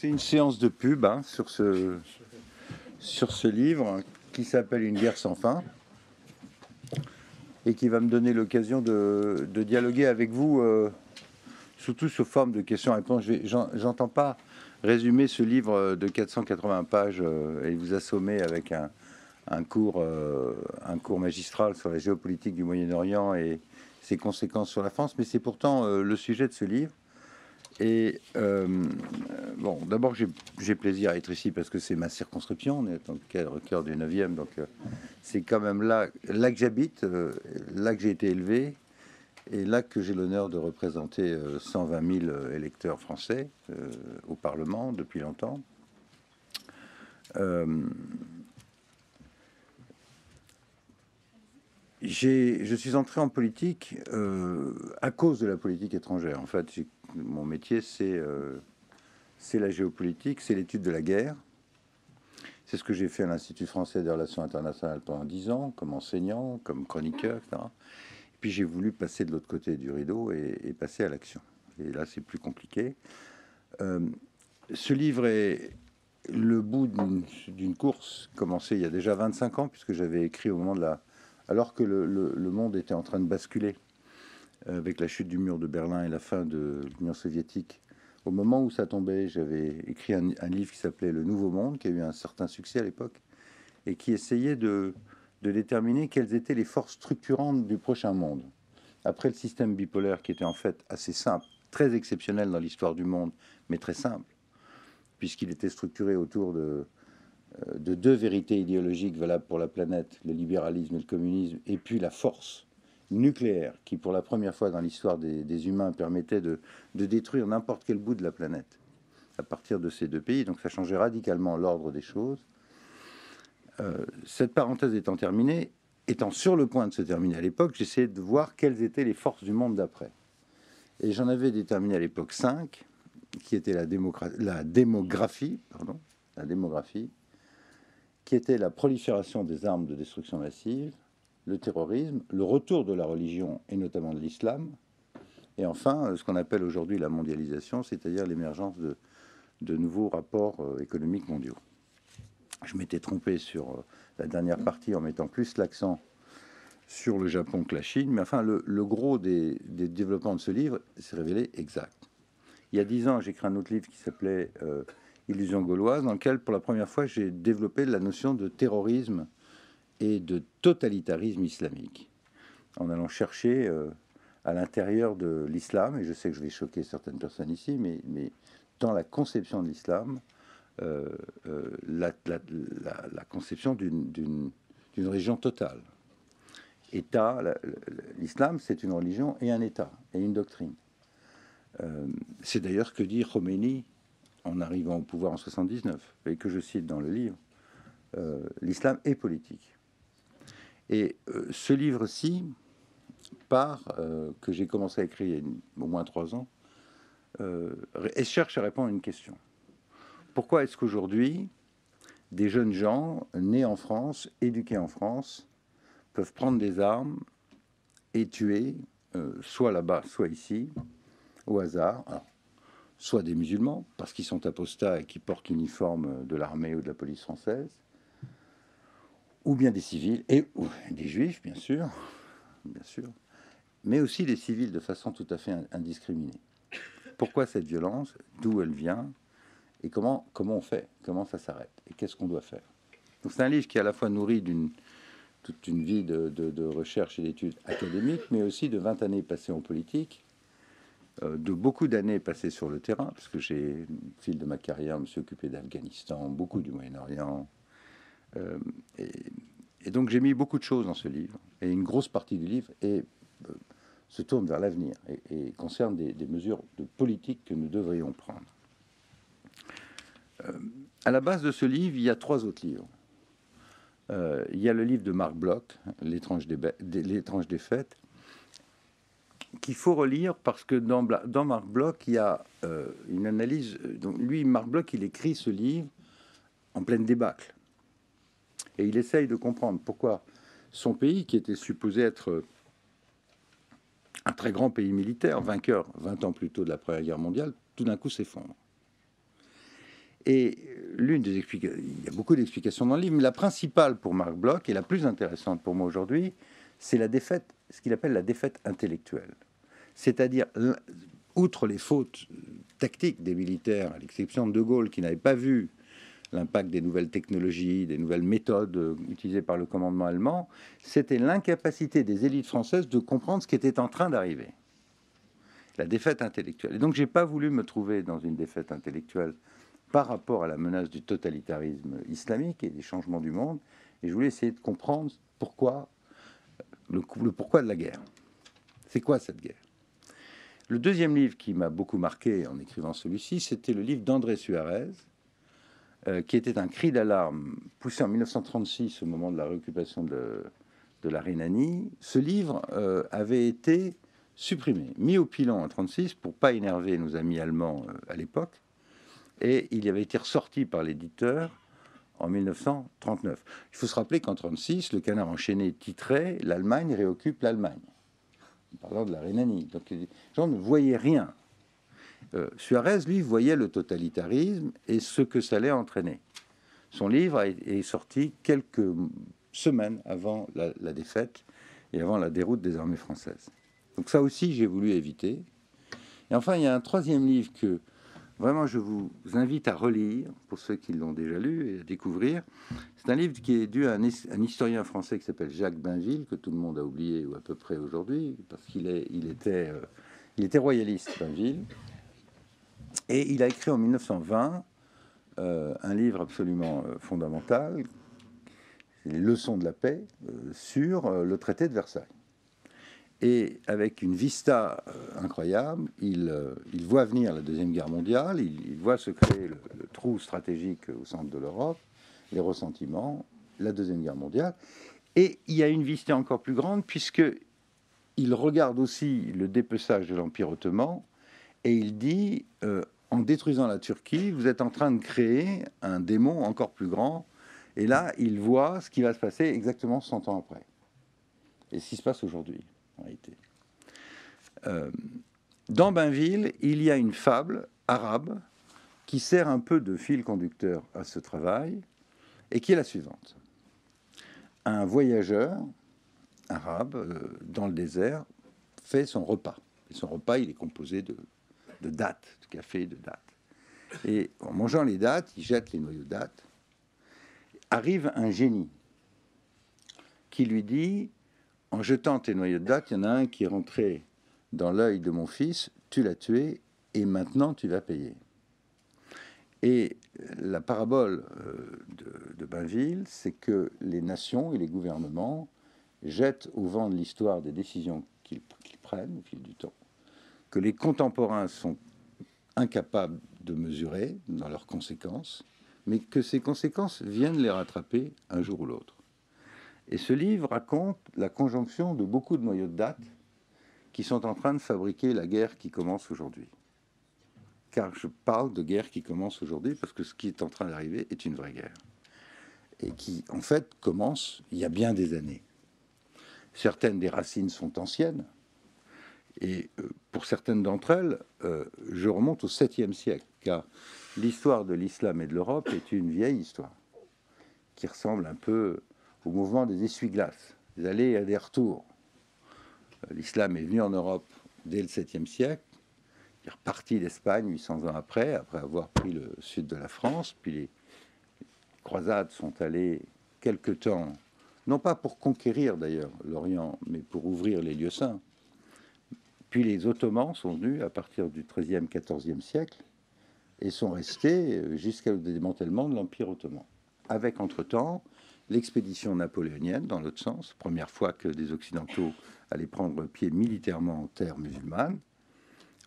C'est une séance de pub hein, sur, ce, livre qui s'appelle Une guerre sans fin et qui va me donner l'occasion de, dialoguer avec vous, euh, surtout sous forme de questions-réponses. J'entends pas résumer ce livre de 480 pages euh, et vous assommer avec un, cours, euh, un cours magistral sur la géopolitique du Moyen-Orient et ses conséquences sur la France, mais c'est pourtant le sujet de ce livre. Et euh, bon, d'abord, j'ai plaisir à être ici parce que c'est ma circonscription. On est en cœur du 9e, donc euh, c'est quand même là, là que j'habite, euh, là que j'ai été élevé, et là que j'ai l'honneur de représenter 120 000 électeurs français au Parlement depuis longtemps. je suis entré en politique à cause de la politique étrangère. En fait, mon métier, euh, c'est la géopolitique, c'est l'étude de la guerre. C'est ce que j'ai fait à l'Institut français des relations internationales pendant dix ans, comme enseignant, comme chroniqueur, etc. Et puis j'ai voulu passer de l'autre côté du rideau et, passer à l'action. Et là, c'est plus compliqué. Euh, ce livre est le bout d'une course commencée il y a déjà 25 ans, puisque j'avais écrit au moment de la... alors que le monde était en train de basculer avec la chute du mur de Berlin et la fin de l'Union soviétique. Au moment où ça tombait, j'avais écrit un, livre qui s'appelait Le Nouveau Monde, qui a eu un certain succès à l'époque, et qui essayait de, déterminer quelles étaient les forces structurantes du prochain monde. Après le système bipolaire, qui était en fait assez simple, très exceptionnel dans l'histoire du monde, mais très simple, puisqu'il était structuré autour de, euh, de deux vérités idéologiques valables pour la planète, le libéralisme et le communisme, et puis la force nucléaire qui, pour la première fois dans l'histoire des, humains, permettait de, détruire n'importe quel bout de la planète à partir de ces deux pays. Donc ça changeait radicalement l'ordre des choses. Euh, cette parenthèse étant terminée, étant sur le point de se terminer à l'époque, j'essayais de voir quelles étaient les forces du monde d'après. Et j'en avais déterminé à l'époque cinq, qui étaient la, la démographie, pardon, la démographie, qui était la prolifération des armes de destruction massive, le terrorisme, le retour de la religion et notamment de l'islam, et enfin ce qu'on appelle aujourd'hui la mondialisation, c'est-à-dire l'émergence de, de, nouveaux rapports euh, économiques mondiaux. Je m'étais trompé sur euh, la dernière partie en mettant plus l'accent sur le Japon que la Chine, mais enfin le, gros des, développements de ce livre s'est révélé exact. Il y a dix ans, j'ai écrit un autre livre qui s'appelait euh, Illusion gauloise, dans lequel pour la première fois j'ai développé la notion de terrorisme et de totalitarisme islamique, en allant chercher euh, à l'intérieur de l'islam, et je sais que je vais choquer certaines personnes ici, mais, dans la conception de l'islam, euh, euh, la, conception d'une religion totale. État, l'islam, c'est une religion et un État, et une doctrine. c'est d'ailleurs ce que dit Khomeini en arrivant au pouvoir en 79, et que je cite dans le livre, l'islam est politique. Et euh, ce livre-ci euh, que j'ai commencé à écrire il y a au moins trois ans, euh, cherche à répondre à une question. Pourquoi est-ce qu'aujourd'hui, des jeunes gens nés en France, éduqués en France, peuvent prendre des armes et tuer, soit là-bas, soit ici, au hasard, soit des musulmans, parce qu'ils sont apostats et qui portent l'uniforme de l'armée ou de la police française, ou bien des civils, et des juifs, bien sûr, bien sûr, mais aussi des civils de façon tout à fait indiscriminée. Pourquoi cette violence? D'où elle vient? Et comment, comment on fait? Comment ça s'arrête? Et qu'est-ce qu'on doit faire? C'est un livre qui est à la fois nourri d'une toute une vie de, de, recherche et d'études académiques, mais aussi de 20 années passées en politique, euh, de beaucoup d'années passées sur le terrain, parce que j'ai, au fil de ma carrière, me suis occupé d'Afghanistan, beaucoup du Moyen-Orient, euh, et, donc j'ai mis beaucoup de choses dans ce livre, et une grosse partie du livre est, euh, se tourne vers l'avenir et, concerne des, mesures de politique que nous devrions prendre. Euh, à la base de ce livre, il y a trois autres livres. il y a le livre de Marc Bloch, L'étrange des, fêtes, qu'il faut relire parce que dans, dans Marc Bloch, il y a une analyse. Donc lui, Marc Bloch, il écrit ce livre en pleine débâcle. Et il essaye de comprendre pourquoi son pays, qui était supposé être un très grand pays militaire, vainqueur 20 ans plus tôt de la Première Guerre mondiale, tout d'un coup s'effondre. Et l'une des il y a beaucoup d'explications dans le livre, mais la principale pour Marc Bloch et la plus intéressante pour moi aujourd'hui, c'est la défaite, ce qu'il appelle la défaite intellectuelle. C'est-à-dire, outre les fautes tactiques des militaires, à l'exception de De Gaulle, qui n'avait pas vu l'impact des nouvelles technologies, des nouvelles méthodes euh, utilisées par le commandement allemand, c'était l'incapacité des élites françaises de comprendre ce qui était en train d'arriver. La défaite intellectuelle. Et donc, j'ai pas voulu me trouver dans une défaite intellectuelle par rapport à la menace du totalitarisme islamique et des changements du monde. Et je voulais essayer de comprendre pourquoi, le, le pourquoi de la guerre. C'est quoi cette guerre? Le deuxième livre qui m'a beaucoup marqué en écrivant celui-ci, c'était le livre d'André Suarez, euh, qui était un cri d'alarme poussé en 1936 au moment de la réoccupation de, la Rhénanie. Ce livre euh, avait été supprimé, mis au pilon en 1936 pour pas énerver nos amis allemands euh, à l'époque, et il avait été ressorti par l'éditeur en 1939. Il faut se rappeler qu'en 1936, le canard enchaîné titrait L'Allemagne réoccupe l'Allemagne, parlant de la Rhénanie. Donc les gens ne voyaient rien euh, Suarez, lui, voyait le totalitarisme et ce que ça allait entraîner. Son livre est sorti quelques semaines avant la, défaite et avant la déroute des armées françaises. Donc ça aussi, j'ai voulu éviter. Et enfin, il y a un troisième livre que vraiment je vous invite à relire, pour ceux qui l'ont déjà lu et à découvrir. C'est un livre qui est dû à un, historien français qui s'appelle Jacques Bainville, que tout le monde a oublié, ou à peu près aujourd'hui, parce qu'il il était, euh, était royaliste, Bainville. Et il a écrit en 1920 euh, un livre absolument euh, fondamental, Les leçons de la paix, euh, sur le traité de Versailles. Et avec une vista incroyable, il, il, voit venir la Deuxième Guerre mondiale, il, voit se créer le, trou stratégique au centre de l'Europe, les ressentiments, la Deuxième Guerre mondiale. Et il y a une vista encore plus grande, puisque il regarde aussi le dépeçage de l'Empire ottoman, et il dit, en détruisant la Turquie, vous êtes en train de créer un démon encore plus grand. Et là, il voit ce qui va se passer exactement 100 ans après. Et ce qui se passe aujourd'hui, en réalité. Euh, dans Bainville, il y a une fable arabe qui sert un peu de fil conducteur à ce travail et qui est la suivante. Un voyageur arabe euh, dans le désert fait son repas. Et son repas, il est composé de de dattes, de café, de dattes. Et en mangeant les dattes, il jette les noyaux de dattes. Arrive un génie qui lui dit En jetant tes noyaux de dattes, il y en a un qui est rentré dans l'œil de mon fils, tu l'as tué, et maintenant tu vas payer. Et la parabole euh, de, de Bainville, c'est que les nations et les gouvernements jettent au vent de l'histoire des décisions qu'ils prennent au fil du temps que les contemporains sont incapables de mesurer dans leurs conséquences, mais que ces conséquences viennent les rattraper un jour ou l'autre. Et ce livre raconte la conjonction de beaucoup de noyaux de date qui sont en train de fabriquer la guerre qui commence aujourd'hui. Car je parle de guerre qui commence aujourd'hui parce que ce qui est en train d'arriver est une vraie guerre. Et qui, en fait, commence il y a bien des années. Certaines des racines sont anciennes, et euh, pour certaines d'entre elles, euh, je remonte au 7e siècle, car l'histoire de l'islam et de l'Europe est une vieille histoire, qui ressemble un peu au mouvement des essuie-glaces, des allées et des retours. Euh, l'islam est venu en Europe dès le 7e siècle, il est reparti d'Espagne 800 ans après, après avoir pris le sud de la France, puis les croisades sont allées quelque temps, non pas pour conquérir d'ailleurs l'Orient, mais pour ouvrir les lieux saints. Puis les Ottomans sont venus à partir du XIIIe, XIVe siècle et sont restés jusqu'au démantèlement de l'Empire ottoman. Avec entre-temps l'expédition napoléonienne dans l'autre sens, première fois que des Occidentaux allaient prendre pied militairement en terre musulmane.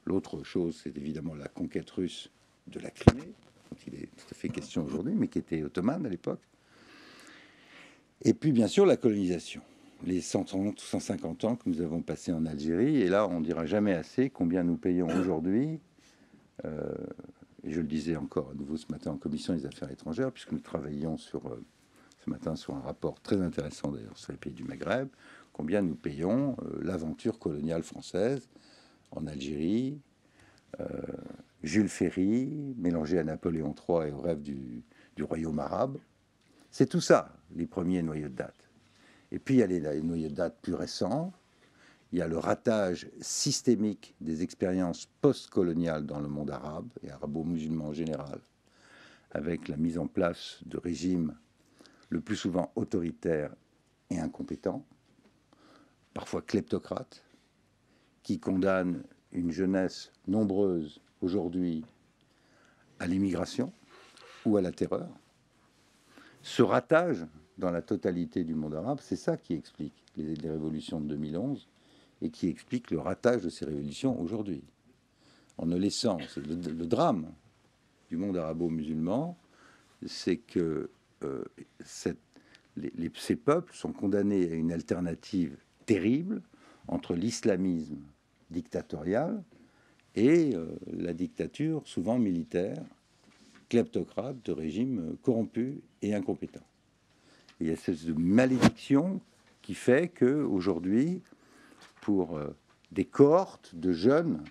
L'autre chose, c'est évidemment la conquête russe de la Crimée, dont il est tout à fait question aujourd'hui, mais qui était ottomane à l'époque. Et puis bien sûr la colonisation les 130 ou 150 ans que nous avons passés en Algérie. Et là, on ne dira jamais assez combien nous payons aujourd'hui. Euh, et je le disais encore à nouveau ce matin en commission des affaires étrangères, puisque nous travaillions sur, euh, ce matin sur un rapport très intéressant d'ailleurs sur les pays du Maghreb, combien nous payons euh, l'aventure coloniale française en Algérie Jules Ferry, mélangé à Napoléon III et au rêve du, royaume arabe. C'est tout ça, les premiers noyaux de date. Et puis il y a les, noyaux de date plus récents. Il y a le ratage systémique des expériences postcoloniales dans le monde arabe et arabo-musulman en général, avec la mise en place de régimes le plus souvent autoritaires et incompétents, parfois kleptocrates, qui condamnent une jeunesse nombreuse aujourd'hui à l'immigration ou à la terreur. Ce ratage dans la totalité du monde arabe, c'est ça qui explique les, révolutions de 2011 et qui explique le ratage de ces révolutions aujourd'hui. En ne laissant, le, drame du monde arabo-musulman, c'est que euh, ces peuples sont condamnés à une alternative terrible entre l'islamisme dictatorial et euh, la dictature, souvent militaire, kleptocrate, de régime corrompu et incompétent. Il y a cette malédiction qui fait que aujourd'hui, pour euh, des cohortes de jeunes,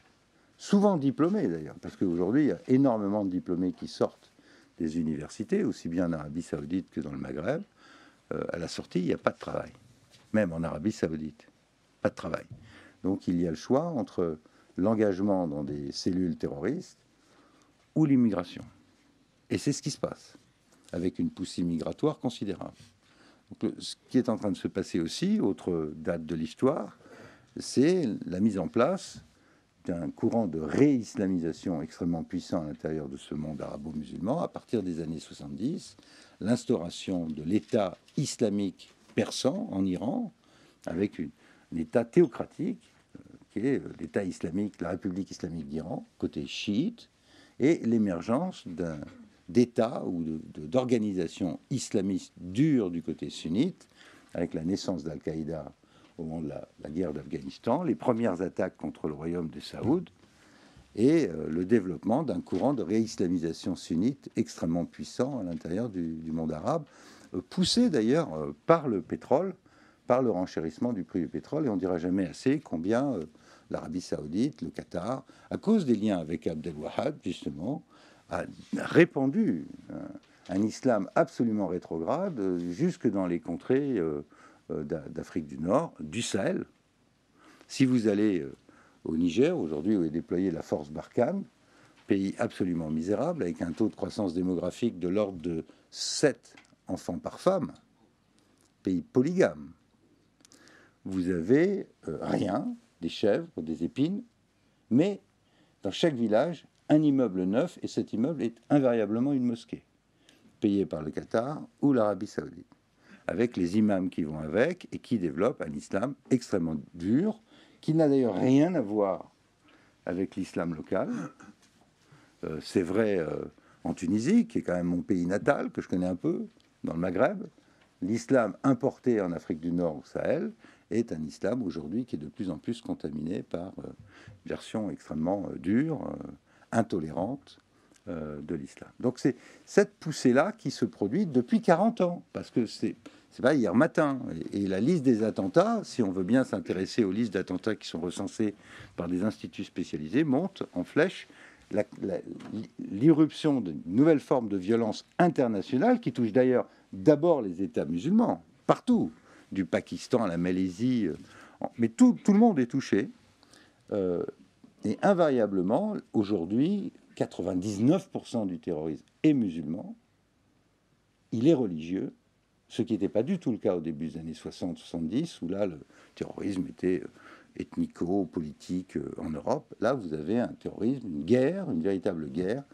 souvent diplômés d'ailleurs, parce qu'aujourd'hui il y a énormément de diplômés qui sortent des universités, aussi bien en Arabie Saoudite que dans le Maghreb, euh, à la sortie il n'y a pas de travail, même en Arabie Saoudite, pas de travail. Donc il y a le choix entre l'engagement dans des cellules terroristes ou l'immigration. Et c'est ce qui se passe, avec une poussée migratoire considérable. Ce qui est en train de se passer aussi, autre date de l'histoire, c'est la mise en place d'un courant de réislamisation extrêmement puissant à l'intérieur de ce monde arabo-musulman à partir des années 70, l'instauration de l'État islamique persan en Iran, avec une, un État théocratique qui est euh, l'État islamique, la République islamique d'Iran, côté chiite, et l'émergence d'un d'État ou d'organisation islamiste dure du côté sunnite, avec la naissance d'Al-Qaïda au moment de la, guerre d'Afghanistan, les premières attaques contre le royaume de Saoud, et euh, le développement d'un courant de réislamisation sunnite extrêmement puissant à l'intérieur du, monde arabe, euh, poussé d'ailleurs par le pétrole, par le renchérissement du prix du pétrole, et on ne dira jamais assez combien l'Arabie saoudite, le Qatar, à cause des liens avec Abdel Wahab, justement, a répandu un, islam absolument rétrograde euh, jusque dans les contrées euh, euh, d'Afrique du Nord, du Sahel. Si vous allez au Niger, aujourd'hui où est déployée la force Barkhane, pays absolument misérable, avec un taux de croissance démographique de l'ordre de 7 enfants par femme, pays polygame, vous avez rien des chèvres, des épines, mais dans chaque village, un immeuble neuf, et cet immeuble est invariablement une mosquée, payée par le Qatar ou l'Arabie saoudite, avec les imams qui vont avec et qui développent un islam extrêmement dur, qui n'a d'ailleurs rien à voir avec l'islam local. Euh, c'est vrai euh, en Tunisie, qui est quand même mon pays natal, que je connais un peu, dans le Maghreb. L'islam importé en Afrique du Nord, au Sahel, est un islam aujourd'hui qui est de plus en plus contaminé par euh, une version extrêmement euh, dure, euh, intolérante de l'islam. Donc c'est cette poussée-là qui se produit depuis 40 ans, parce que c'est c'est pas hier matin. Et, la liste des attentats, si on veut bien s'intéresser aux listes d'attentats qui sont recensées par des instituts spécialisés, monte en flèche l'irruption d'une nouvelle forme de violence internationale qui touche d'ailleurs d'abord les États musulmans, partout du Pakistan à la Malaisie. Euh, mais tout, tout le monde est touché. Euh, et invariablement, aujourd'hui, 99% du terrorisme est musulman. Il est religieux, ce qui n'était pas du tout le cas au début des années 60-70, où là, le terrorisme était euh, ethnico-politique en Europe. Là, vous avez un terrorisme, une guerre, une véritable guerre,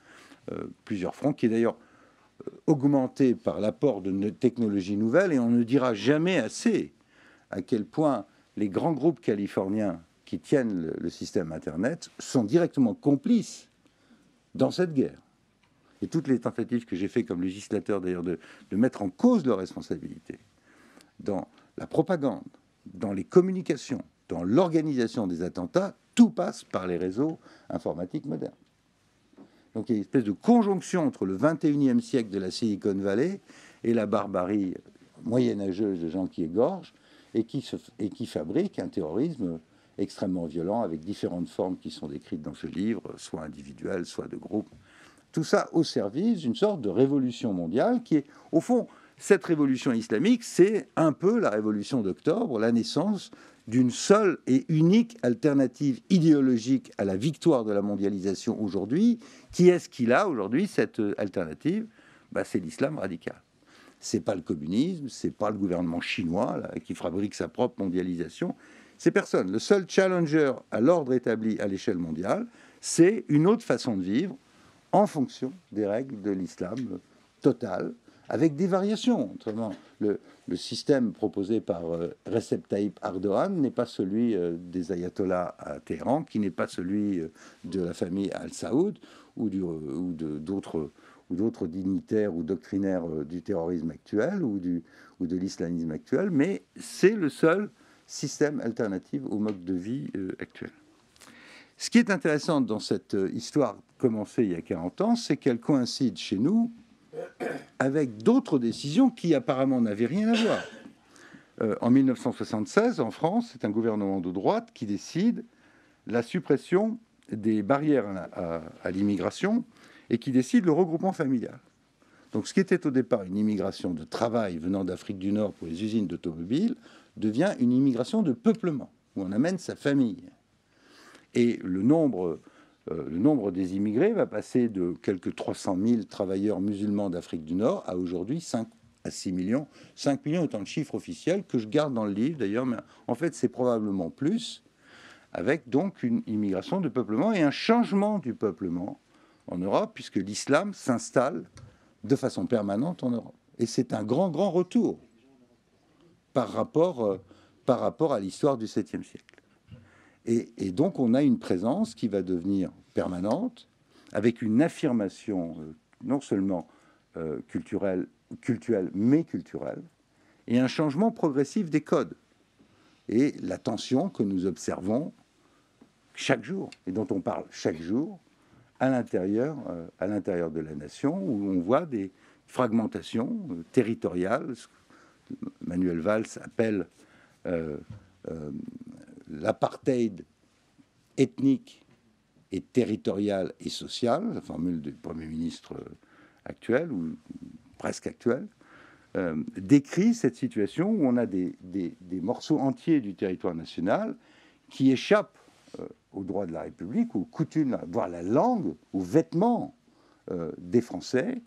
plusieurs fronts, qui est d'ailleurs augmenté par l'apport de technologies nouvelles et on ne dira jamais assez à quel point les grands groupes californiens qui tiennent le, système Internet sont directement complices dans cette guerre. Et toutes les tentatives que j'ai fait comme législateur d'ailleurs de, de mettre en cause leurs responsabilités dans la propagande, dans les communications, dans l'organisation des attentats, tout passe par les réseaux informatiques modernes. Donc il y a une espèce de conjonction entre le 21e siècle de la Silicon Valley et la barbarie moyenâgeuse de gens qui égorgent et qui, se, et qui fabriquent un terrorisme extrêmement violent, avec différentes formes qui sont décrites dans ce livre, soit individuelles, soit de groupe. Tout ça au service d'une sorte de révolution mondiale qui est, au fond, cette révolution islamique, c'est un peu la révolution d'octobre, la naissance d'une seule et unique alternative idéologique à la victoire de la mondialisation aujourd'hui. Qui est-ce qu'il a aujourd'hui, cette alternative bah, C'est l'islam radical. C'est pas le communisme, c'est pas le gouvernement chinois qui fabrique sa propre mondialisation. C'est personne. Le seul challenger à l'ordre établi à l'échelle mondiale, c'est une autre façon de vivre en fonction des règles de l'islam total, avec des variations. Autrement, le, système proposé par euh, Recep Tayyip Erdogan n'est pas celui euh, des ayatollahs à Téhéran, qui n'est pas celui euh, de la famille Al Saoud ou, ou d'autres ou d'autres dignitaires ou doctrinaires du terrorisme actuel ou, du, ou de l'islamisme actuel, mais c'est le seul système alternatif au mode de vie actuel. Ce qui est intéressant dans cette histoire commencée il y a 40 ans, c'est qu'elle coïncide chez nous avec d'autres décisions qui apparemment n'avaient rien à voir. Euh, en 1976, en France, c'est un gouvernement de droite qui décide la suppression des barrières à, l'immigration et qui décide le regroupement familial. Donc ce qui était au départ une immigration de travail venant d'Afrique du Nord pour les usines d'automobiles devient une immigration de peuplement, où on amène sa famille. Et le nombre euh, le nombre des immigrés va passer de quelques 300 000 travailleurs musulmans d'Afrique du Nord à aujourd'hui 5 à 6 millions. 5 millions étant le chiffre officiel que je garde dans le livre d'ailleurs, mais en fait c'est probablement plus, avec donc une immigration de peuplement et un changement du peuplement en Europe, puisque l'islam s'installe de façon permanente en Europe. Et c'est un grand, grand retour par rapport, euh, par rapport à l'histoire du 7e siècle. Et, donc on a une présence qui va devenir permanente, avec une affirmation euh, non seulement euh, culturelle, culturelle, mais culturelle, et un changement progressif des codes. Et la tension que nous observons chaque jour, et dont on parle chaque jour, à l'intérieur, à l'intérieur de la nation, où on voit des fragmentations territoriales, Manuel Valls appelle l'apartheid ethnique et territorial et social, la formule du Premier ministre actuel, ou presque actuel, euh, décrit cette situation où on a des, morceaux entiers du territoire national qui échappent euh, aux droits de la République, aux coutumes, voire la langue, aux vêtements euh, des Français,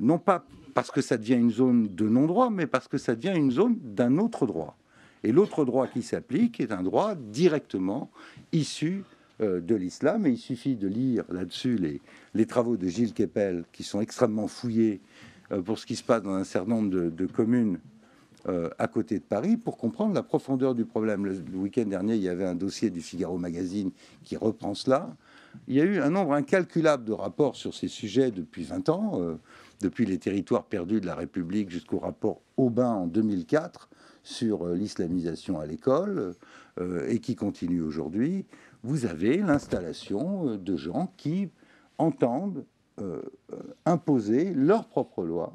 non pas parce que ça devient une zone de non-droit, mais parce que ça devient une zone d'un autre droit. Et l'autre droit qui s'applique est un droit directement issu euh, de l'islam. Et il suffit de lire là-dessus les, travaux de Gilles Kepel, qui sont extrêmement fouillés euh, pour ce qui se passe dans un certain nombre de, communes euh, à côté de Paris, pour comprendre la profondeur du problème. Le, week-end dernier, il y avait un dossier du Figaro Magazine qui reprend cela. Il y a eu un nombre incalculable de rapports sur ces sujets depuis 20 ans, depuis les territoires perdus de la République jusqu'au rapport Aubin en 2004 sur euh, l'islamisation à l'école euh, et qui continue aujourd'hui, vous avez l'installation euh, de gens qui entendent imposer leur propre loi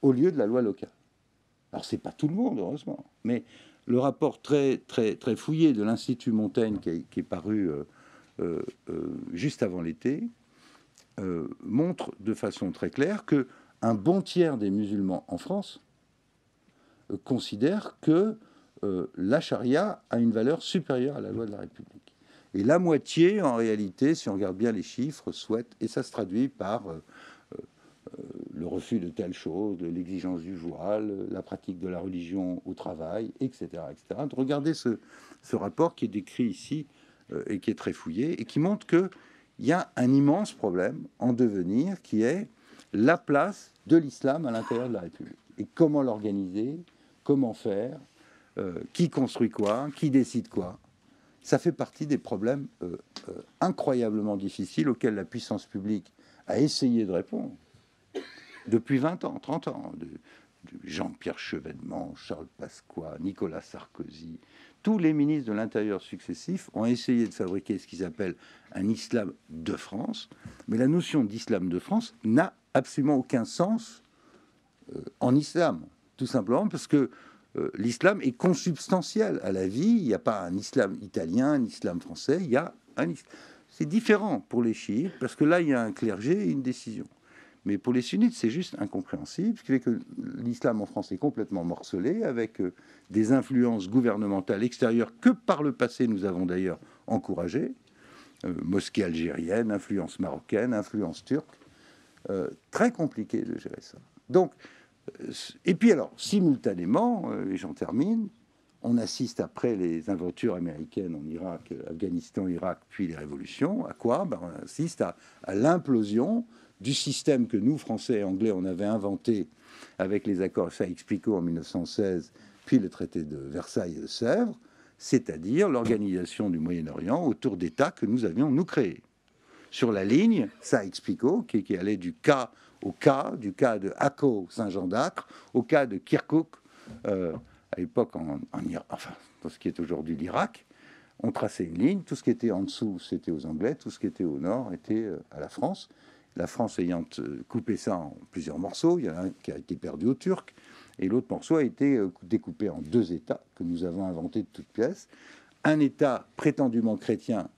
au lieu de la loi locale. Alors c'est pas tout le monde heureusement, mais le rapport très très très fouillé de l'Institut Montaigne qui est, paru juste avant l'été montre de façon très claire que un bon tiers des musulmans en France euh, considère que euh, la charia a une valeur supérieure à la loi de la République. Et la moitié, en réalité, si on regarde bien les chiffres, souhaite, et ça se traduit par euh, le refus de telle chose, l'exigence du voile, la pratique de la religion au travail, etc. etc. regardez ce, ce, rapport qui est décrit ici et qui est très fouillé et qui montre qu'il y a un immense problème en devenir qui est la place de l'islam à l'intérieur de la République. Et comment l'organiser comment faire, euh, qui construit quoi, qui décide quoi. Ça fait partie des problèmes euh, euh, incroyablement difficiles auxquels la puissance publique a essayé de répondre depuis 20 ans, 30 ans. Jean-Pierre Chevènement, Charles Pasqua, Nicolas Sarkozy, tous les ministres de l'Intérieur successifs ont essayé de fabriquer ce qu'ils appellent un islam de France, mais la notion d'islam de France n'a absolument aucun sens en islam. Tout simplement parce que euh, l'islam est consubstantiel à la vie. Il n'y a pas un islam italien, un islam français, il y a un islam. C'est différent pour les chiites, parce que là, il y a un clergé et une décision. Mais pour les sunnites, c'est juste incompréhensible, ce qui fait que l'islam en France est complètement morcelé, avec euh, des influences gouvernementales extérieures que par le passé nous avons d'ailleurs encouragées. Euh, mosquée algérienne, influence marocaine, influence turque. Euh, très compliqué de gérer ça. Donc, et puis alors, simultanément, et j'en termine, on assiste après les aventures américaines en Irak, Afghanistan, Irak, puis les révolutions. À quoi? Ben, On assiste à l'implosion du système que nous, Français et Anglais, on avait inventé avec les accords Sykes-Picot en 1916, puis le traité de Versailles et de Sèvres, c'est-à-dire l'organisation du Moyen-Orient autour d'États que nous avions, nous, créés. Sur la ligne Sykes-Picot, qui, allait du cas au cas, du cas de Akko, Saint-Jean d'Acre, au cas de Kirkuk, euh, à l'époque en, enfin, dans ce qui est aujourd'hui l'Irak, on traçait une ligne, tout ce qui était en dessous, c'était aux Anglais, tout ce qui était au nord était euh, à la France la France ayant euh, coupé ça en plusieurs morceaux, il y en a un qui a été perdu aux Turcs, et l'autre morceau a été euh, découpé en deux États que nous avons inventés de toutes pièces. Un État prétendument chrétien,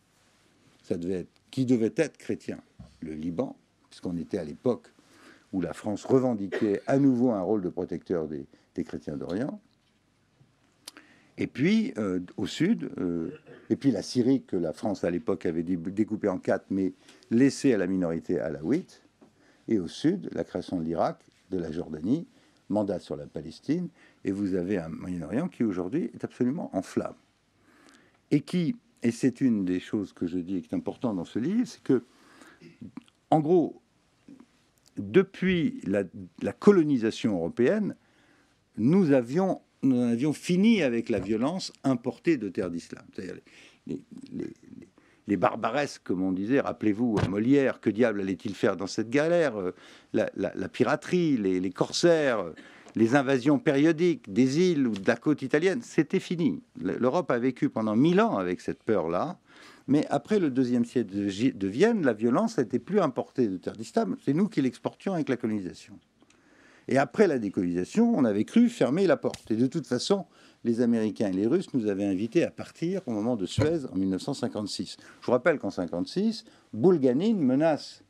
ça devait être, qui devait être chrétien, le Liban, puisqu'on était à l'époque où la France revendiquait à nouveau un rôle de protecteur des, chrétiens d'Orient. Et puis, euh, au sud, et puis la Syrie, que la France à l'époque avait découpée en quatre, mais laissée à la minorité alaouite. Et au sud, la création de l'Irak, de la Jordanie, mandat sur la Palestine. Et vous avez un Moyen-Orient qui aujourd'hui est absolument en flammes. Et qui, et c'est une des choses que je dis et qui est importante dans ce livre, c'est que, en gros, depuis la, la colonisation européenne, nous avions nous en avions fini avec la violence importée de terre d'islam. Les, barbaresques, comme on disait, rappelez-vous, Molière, que diable allait-il faire dans cette galère euh, la, piraterie, les, corsaires, les invasions périodiques des îles ou de la côte italienne, c'était fini. L'Europe a vécu pendant mille ans avec cette peur-là. Mais après le deuxième siècle de Vienne, la violence n'était plus importée de terre d'islam. C'est nous qui l'exportions avec la colonisation. Et après la décolonisation, on avait cru fermer la porte. Et de toute façon, les Américains et les Russes nous avaient invités à partir au moment de Suez en 1956. Je vous rappelle qu'en 1956, Bulganin menace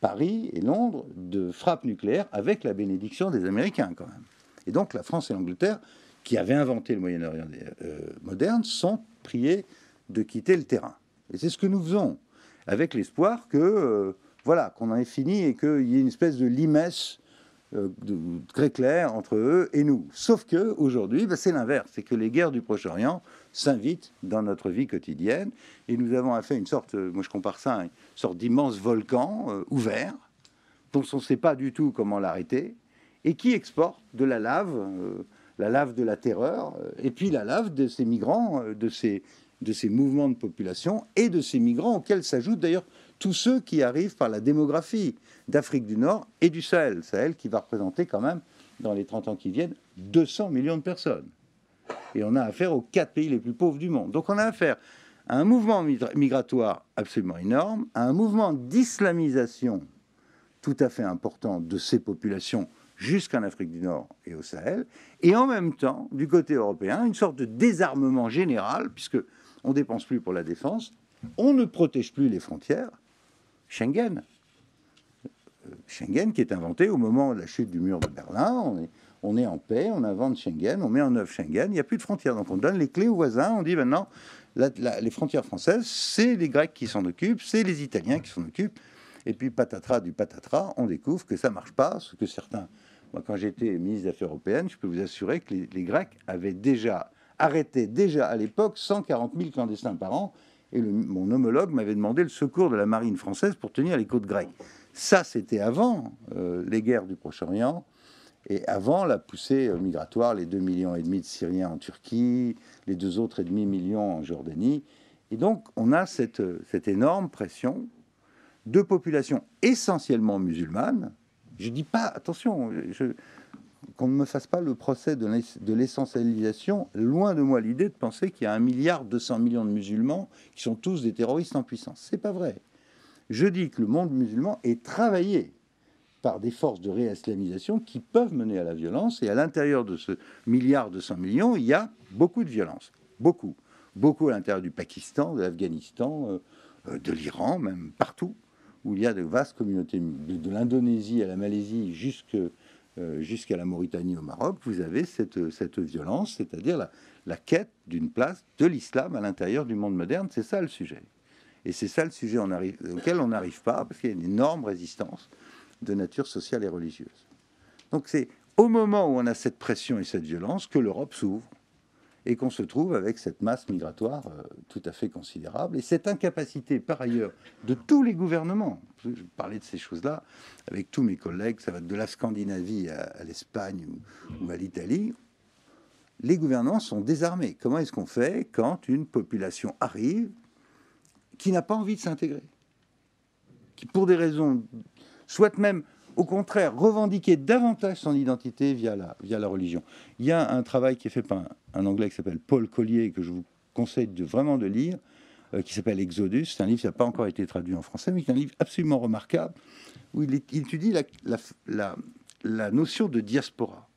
Paris et Londres de frappe nucléaire avec la bénédiction des Américains quand même. Et donc la France et l'Angleterre, qui avaient inventé le Moyen-Orient euh, moderne, sont priés de quitter le terrain. Et c'est ce que nous faisons, avec l'espoir que, euh, voilà, qu'on en ait fini et qu'il y ait une espèce de limesse euh, très clair entre eux et nous. Sauf que aujourd'hui, bah, c'est l'inverse, c'est que les guerres du Proche-Orient s'invitent dans notre vie quotidienne et nous avons à une sorte, euh, moi je compare ça à une sorte d'immense volcan euh, ouvert dont on ne sait pas du tout comment l'arrêter et qui exporte de la lave, la lave de la terreur et puis la lave de ces migrants, de ces de ces mouvements de population et de ces migrants auxquels s'ajoutent d'ailleurs tous ceux qui arrivent par la démographie d'Afrique du Nord et du Sahel. Sahel qui va représenter quand même, dans les 30 ans qui viennent, 200 millions de personnes. Et on a affaire aux quatre pays les plus pauvres du monde. Donc on a affaire à un mouvement migratoire absolument énorme, à un mouvement d'islamisation tout à fait important de ces populations jusqu'en Afrique du Nord et au Sahel, et en même temps, du côté européen, une sorte de désarmement général, puisque on dépense plus pour la défense, on ne protège plus les frontières, Schengen. Schengen qui est inventé au moment de la chute du mur de Berlin. On est, en paix, on invente Schengen, on met en œuvre Schengen, il n'y a plus de frontières. Donc on donne les clés aux voisins, on dit maintenant, les frontières françaises, c'est les Grecs qui s'en occupent, c'est les Italiens qui s'en occupent. Et puis patatras du patatras, on découvre que ça marche pas, ce que certains... Moi, quand j'étais ministre des Affaires européennes, je peux vous assurer que les Grecs avaient déjà arrêté, déjà à l'époque, 140 000 clandestins par an et mon homologue m'avait demandé le secours de la marine française pour tenir les côtes grecques. Ça, c'était avant euh, les guerres du Proche-Orient et avant la poussée euh, migratoire, les 2,5 millions et demi de Syriens en Turquie, les deux autres et demi millions en Jordanie. Et donc, on a cette, cette énorme pression de populations essentiellement musulmanes. Je dis pas, attention, je, qu'on ne me fasse pas le procès de l'essentialisation. Loin de moi l'idée de penser qu'il y a un milliard 200 millions de musulmans qui sont tous des terroristes en puissance. C'est pas vrai. Je dis que le monde musulman est travaillé par des forces de réislamisation qui peuvent mener à la violence. Et à l'intérieur de ce milliard de 100 millions, il y a beaucoup de violence. Beaucoup. Beaucoup à l'intérieur du Pakistan, de l'Afghanistan, euh, euh, de l'Iran, même partout, où il y a de vastes communautés, de, l'Indonésie à la Malaisie euh, jusqu'à la Mauritanie au Maroc, vous avez cette, cette violence, c'est-à-dire la, la quête d'une place de l'islam à l'intérieur du monde moderne. C'est ça le sujet. Et c'est ça le sujet auquel on n'arrive pas, parce qu'il y a une énorme résistance de nature sociale et religieuse. Donc c'est au moment où on a cette pression et cette violence que l'Europe s'ouvre et qu'on se trouve avec cette masse migratoire euh, tout à fait considérable et cette incapacité par ailleurs de tous les gouvernements. Je parlais de ces choses-là avec tous mes collègues, ça va de la Scandinavie à, l'Espagne ou, ou à l'Italie. Les gouvernements sont désarmés. Comment est-ce qu'on fait quand une population arrive qui n'a pas envie de s'intégrer, qui pour des raisons souhaite même au contraire revendiquer davantage son identité via la, via la religion. Il y a un travail qui est fait par un, Anglais qui s'appelle Paul Collier, que je vous conseille de vraiment de lire, euh, qui s'appelle Exodus. C'est un livre qui n'a pas encore été traduit en français, mais qui est un livre absolument remarquable, où il, étudie la, notion de diaspora.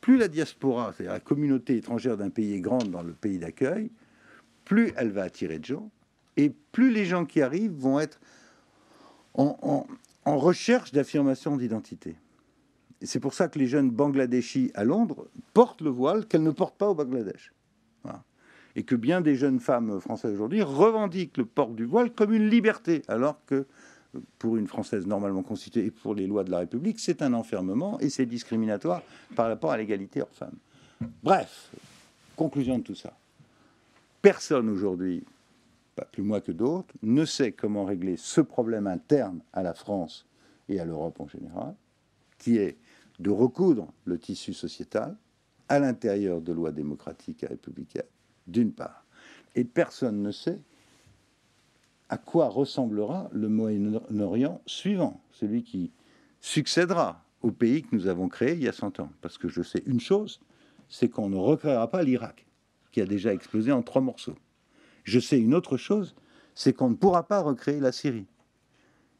Plus la diaspora, c'est-à-dire la communauté étrangère d'un pays est grande dans le pays d'accueil, plus elle va attirer de gens, et plus les gens qui arrivent vont être en, recherche d'affirmation d'identité. C'est pour ça que les jeunes Bangladeshis à Londres portent le voile qu'elles ne portent pas au Bangladesh. Et que bien des jeunes femmes françaises aujourd'hui revendiquent le port du voile comme une liberté, alors que pour une Française normalement constituée et pour les lois de la République, c'est un enfermement et c'est discriminatoire par rapport à l'égalité hors-femme. Bref, conclusion de tout ça. Personne aujourd'hui plus moi que d'autres, ne sait comment régler ce problème interne à la France et à l'Europe en général, qui est de recoudre le tissu sociétal à l'intérieur de lois démocratiques et républicaines, d'une part. Et personne ne sait à quoi ressemblera le Moyen-Orient suivant, celui qui succédera au pays que nous avons créé il y a 100 ans. Parce que je sais une chose, c'est qu'on ne recréera pas l'Irak, qui a déjà explosé en trois morceaux. Je sais une autre chose, c'est qu'on ne pourra pas recréer la Syrie,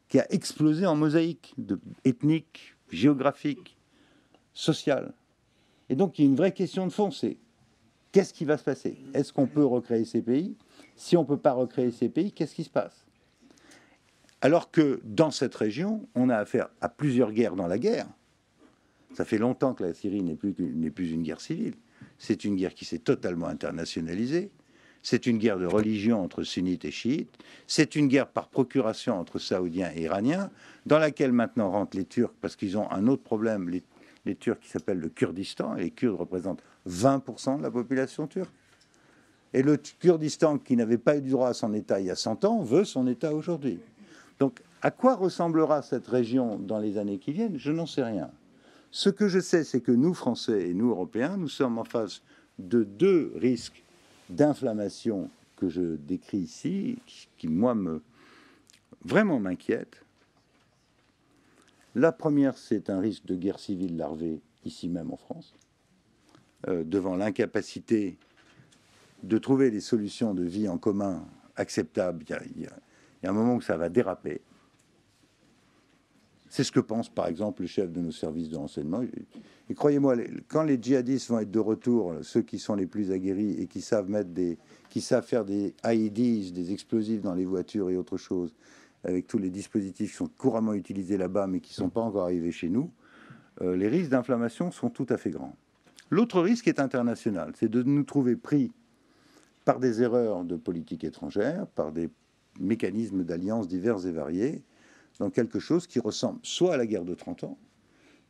qui a explosé en mosaïque de, ethnique, géographique, sociale. Et donc il y a une vraie question de fond, c'est qu'est-ce qui va se passer? Est-ce qu'on peut recréer ces pays? Si on ne peut pas recréer ces pays, qu'est-ce qui se passe? Alors que dans cette région, on a affaire à plusieurs guerres dans la guerre. Ça fait longtemps que la Syrie n'est plus, plus une guerre civile. C'est une guerre qui s'est totalement internationalisée. C'est une guerre de religion entre sunnites et chiites. C'est une guerre par procuration entre saoudiens et iraniens, dans laquelle maintenant rentrent les Turcs parce qu'ils ont un autre problème. Les, Turcs qui s'appellent le Kurdistan, et les Kurdes représentent 20% de la population turque. Et le Kurdistan, qui n'avait pas eu droit à son État il y a 100 ans, veut son État aujourd'hui. Donc, à quoi ressemblera cette région dans les années qui viennent? Je n'en sais rien. Ce que je sais, c'est que nous, Français et nous, Européens, nous sommes en face de deux risques d'inflammation que je décris ici, qui, moi, me vraiment m'inquiète. La première, c'est un risque de guerre civile larvée ici même en France, euh, devant l'incapacité de trouver des solutions de vie en commun acceptables. Il y, il y a un moment où ça va déraper. C'est ce que pense par exemple le chef de nos services de renseignement. Et croyez-moi, quand les djihadistes vont être de retour, ceux qui sont les plus aguerris et qui savent mettre des, qui savent faire des IEDs, des explosifs dans les voitures et autre chose, avec tous les dispositifs qui sont couramment utilisés là-bas mais qui ne sont pas encore arrivés chez nous, euh, les risques d'inflammation sont tout à fait grands. L'autre risque est international, c'est de nous trouver pris par des erreurs de politique étrangère, par des mécanismes d'alliance divers et variés, dans quelque chose qui ressemble soit à la guerre de 30 ans,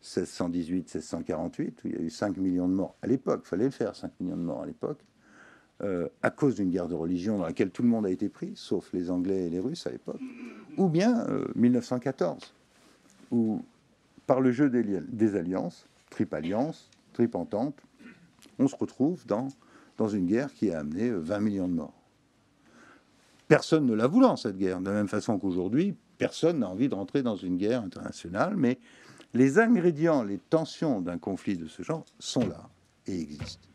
1618-1648, où il y a eu 5 millions de morts à l'époque, fallait le faire, 5 millions de morts à l'époque, euh, à cause d'une guerre de religion dans laquelle tout le monde a été pris, sauf les Anglais et les Russes à l'époque, ou bien 1914, euh, où par le jeu des, des alliances, triple alliance, triple entente, on se retrouve dans, dans une guerre qui a amené 20 euh, millions de morts. Personne ne la voulant, cette guerre, de la même façon qu'aujourd'hui, personne n'a envie de rentrer dans une guerre internationale, mais les ingrédients, les tensions d'un conflit de ce genre sont là et existent.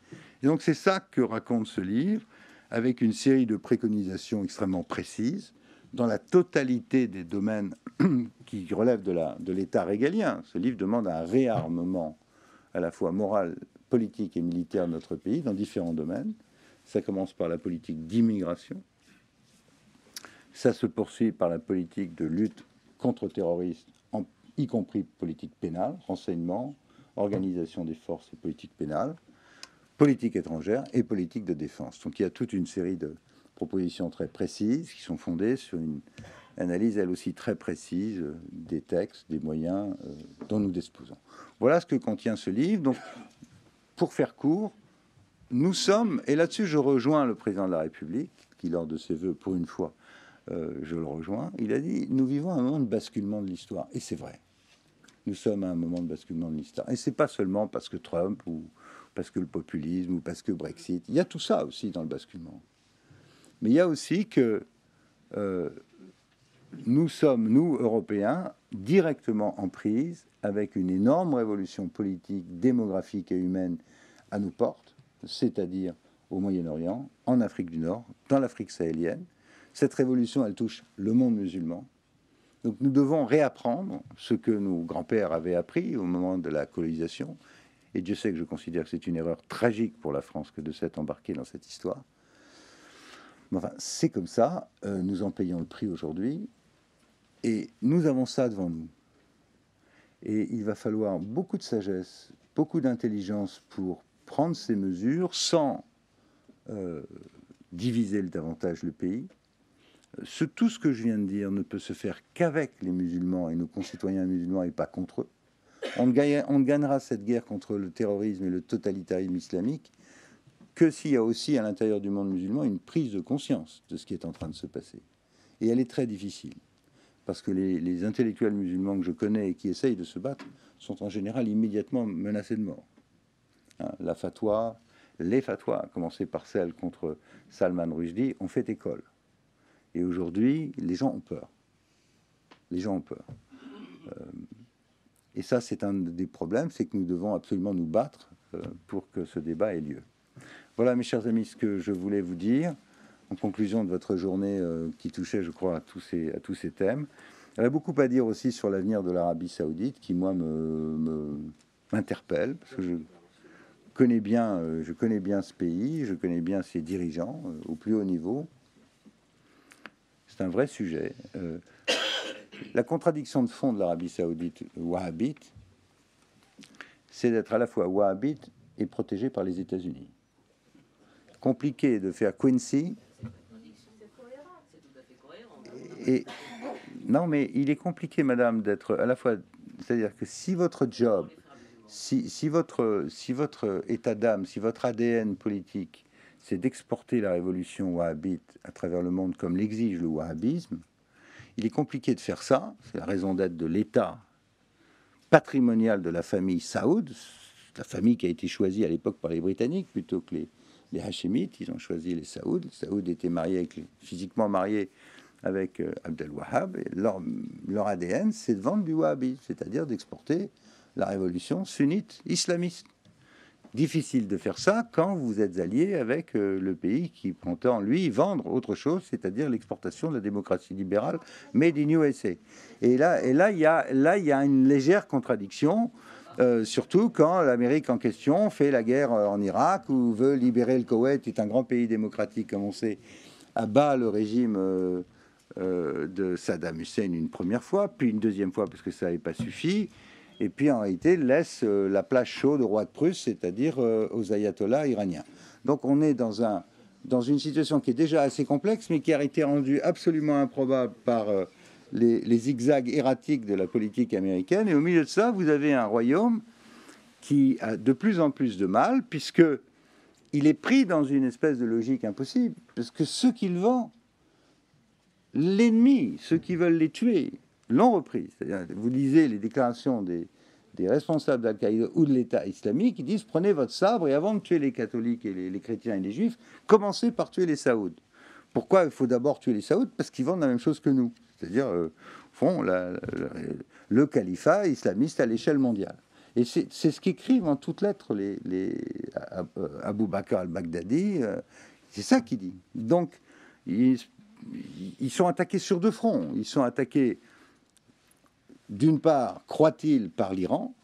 Et donc c'est ça que raconte ce livre, avec une série de préconisations extrêmement précises dans la totalité des domaines qui relève de l'État régalien. Ce livre demande un réarmement à la fois moral, politique et militaire de notre pays dans différents domaines. Ça commence par la politique d'immigration. Ça se poursuit par la politique de lutte contre le terrorisme, y compris politique pénale, renseignement, organisation des forces et politique pénale, politique étrangère et politique de défense. Donc il y a toute une série de propositions très précises qui sont fondées sur une analyse elle aussi très précise euh, des textes, des moyens euh, dont nous disposons. Voilà ce que contient ce livre. Donc, pour faire court, nous sommes, et là-dessus je rejoins le président de la République, qui lors de ses voeux, pour une fois, euh, je le rejoins, il a dit, nous vivons un moment de basculement de l'histoire. Et c'est vrai. Nous sommes à un moment de basculement de l'histoire. Et c'est pas seulement parce que Trump ou parce que le populisme ou parce que Brexit. Il y a tout ça aussi dans le basculement. Mais il y a aussi que nous sommes, nous, Européens, directement en prise avec une énorme révolution politique, démographique et humaine à nos portes, c'est-à-dire au Moyen-Orient, en Afrique du Nord, dans l'Afrique sahélienne. Cette révolution, elle touche le monde musulman. Donc nous devons réapprendre ce que nos grands-pères avaient appris au moment de la colonisation. Et Dieu sait que je considère que c'est une erreur tragique pour la France que de s'être embarqué dans cette histoire. Mais enfin, c'est comme ça, euh, nous en payons le prix aujourd'hui. Et nous avons ça devant nous. Et il va falloir beaucoup de sagesse, beaucoup d'intelligence pour prendre ces mesures sans euh, diviser davantage le pays. Tout ce que je viens de dire ne peut se faire qu'avec les musulmans et nos concitoyens musulmans et pas contre eux. On ne, on gagnera cette guerre contre le terrorisme et le totalitarisme islamique que s'il y a aussi à l'intérieur du monde musulman une prise de conscience de ce qui est en train de se passer. Et elle est très difficile parce que les, intellectuels musulmans que je connais et qui essayent de se battre sont en général immédiatement menacés de mort. Hein, la fatwa, les fatwas, à commencer par celle contre Salman Rushdie, ont fait école. Et aujourd'hui, les gens ont peur. Les gens ont peur. Euh, et ça, c'est un des problèmes, c'est que nous devons absolument nous battre euh, pour que ce débat ait lieu. Voilà, mes chers amis, ce que je voulais vous dire en conclusion de votre journée euh, qui touchait, je crois, à tous ces, à tous ces thèmes. Elle a beaucoup à dire aussi sur l'avenir de l'Arabie saoudite, qui, moi, m'interpelle, parce que je connais, bien, je connais bien ce pays, je connais bien ses dirigeants au plus haut niveau. C'est un vrai sujet. la contradiction de fond de l'Arabie saoudite wahhabite, c'est d'être à la fois wahhabite et protégé par les États-Unis. Compliqué de faire Quincy et non, mais il est compliqué, madame, d'être à la fois. C'est-à-dire que si votre job, si, si votre, si votre état d'âme, si votre ADN politique, c'est d'exporter la révolution wahhabite à travers le monde comme l'exige le wahhabisme, il est compliqué de faire ça. C'est la raison d'être de l'État patrimonial de la famille Saoud, la famille qui a été choisie à l'époque par les Britanniques plutôt que les, les. Ils ont choisi les Saouds. Saoud était marié avec, physiquement marié avec euh, Abdel Wahhab. Et leur, leur ADN, c'est de vendre du wahhabisme, c'est-à-dire d'exporter la révolution sunnite islamiste. Difficile de faire ça quand vous êtes allié avec euh, le pays qui entend, lui, vendre autre chose, c'est-à-dire l'exportation de la démocratie libérale made in USA. Et là, et là, il y a, là, il y a une légère contradiction. Euh, surtout quand l'Amérique en question fait la guerre en Irak ou veut libérer le Koweït, est un grand pays démocratique, comme on sait, abat le régime euh, de Saddam Hussein une première fois, puis une deuxième fois parce que ça n'avait pas suffi, et puis en réalité laisse euh, la place chaude au roi de Prusse, c'est-à-dire euh, aux ayatollahs iraniens. Donc on est dans, un, dans une situation qui est déjà assez complexe, mais qui a été rendue absolument improbable par les, les, zigzags erratiques de la politique américaine. Et au milieu de ça, vous avez un royaume qui a de plus en plus de mal, puisque il est pris dans une espèce de logique impossible, parce que ce qu'il vend, l'ennemi, ceux qui veulent les tuer, l'ont repris. Vous lisez les déclarations des, responsables d'Al-Qaïda ou de l'État islamique, ils disent prenez votre sabre et avant de tuer les catholiques et les, chrétiens et les juifs, commencez par tuer les Saouds. Pourquoi il faut d'abord tuer les Saouds? Parce qu'ils vendent la même chose que nous, c'est-à-dire euh, font le califat islamiste à l'échelle mondiale. Et c'est ce qu'écrivent en toutes lettres les, les Abu Bakr al-Baghdadi. Euh, c'est ça qu'il dit. Donc, ils sont attaqués sur deux fronts. Ils sont attaqués d'une part, croit-il par l'Iran?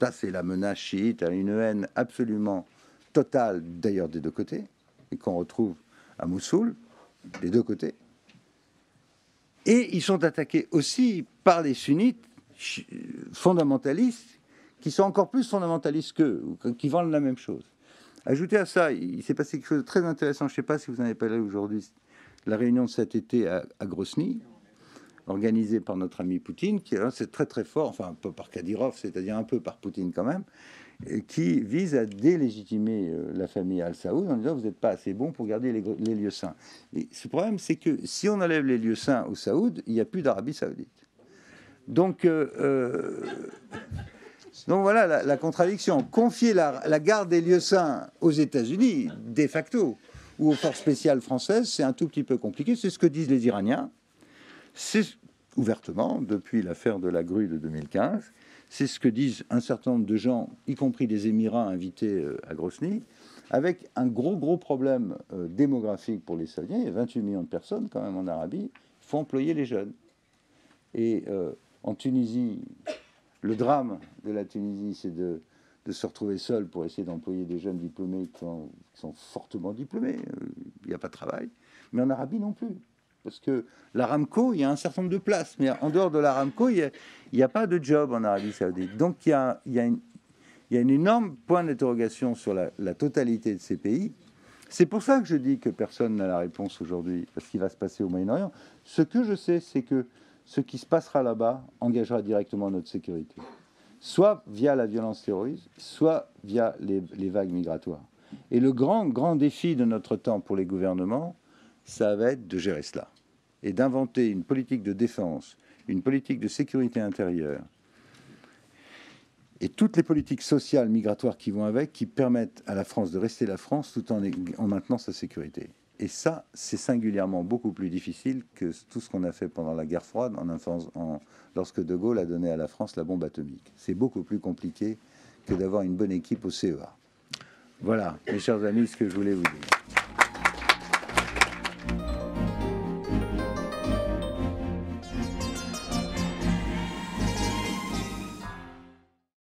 Ça, c'est la menace chiite à une haine absolument totale, d'ailleurs, des deux côtés, et qu'on retrouve à Mossoul, des deux côtés. Et ils sont attaqués aussi par les sunnites fondamentalistes, qui sont encore plus fondamentalistes qu'eux, qui vendent la même chose. Ajoutez à ça, il s'est passé quelque chose de très intéressant, je ne sais pas si vous en avez parlé aujourd'hui, la réunion de cet été à, Grosny, organisée par notre ami Poutine, qui c'est très très fort, enfin un peu par Kadyrov, c'est-à-dire un peu par Poutine quand même, qui vise à délégitimer euh, la famille Al-Saoud en disant vous n'êtes pas assez bon pour garder les, lieux saints. Mais ce problème, c'est que si on enlève les lieux saints au Saoud, il n'y a plus d'Arabie Saoudite. Donc, euh, euh, voilà la, contradiction. Confier la, garde des lieux saints aux États-Unis, de facto, ou aux forces spéciales françaises, c'est un tout petit peu compliqué. C'est ce que disent les Iraniens. C'est ouvertement, depuis l'affaire de la grue de 2015. C'est ce que disent un certain nombre de gens, y compris des Émirats invités euh, à Grosny, avec un gros, gros problème euh, démographique pour les Saoudiens. Il y a 28 millions de personnes quand même en Arabie. Faut employer les jeunes. Et euh, en Tunisie, le drame de la Tunisie, c'est de, se retrouver seul pour essayer d'employer des jeunes diplômés qui sont fortement diplômés. Il n'y a pas de travail. Mais en Arabie non plus. Parce que l'Aramco, il y a un certain nombre de places, mais en dehors de l'Aramco, il n'y a, pas de job en Arabie Saoudite. Donc il y a, il énorme point d'interrogation sur la, totalité de ces pays. C'est pour ça que je dis que personne n'a la réponse aujourd'hui, parce qu'il va se passer au Moyen-Orient. Ce que je sais, c'est que ce qui se passera là-bas engagera directement notre sécurité, soit via la violence terroriste, soit via les vagues migratoires. Et le grand, grand défi de notre temps pour les gouvernements, ça va être de gérer cela et d'inventer une politique de défense, une politique de sécurité intérieure et toutes les politiques sociales migratoires qui vont avec, qui permettent à la France de rester la France tout en, en maintenant sa sécurité. Et ça, c'est singulièrement beaucoup plus difficile que tout ce qu'on a fait pendant la guerre froide, en, en, lorsque De Gaulle a donné à la France la bombe atomique. C'est beaucoup plus compliqué que d'avoir une bonne équipe au CEA. Voilà, mes chers amis, ce que je voulais vous dire.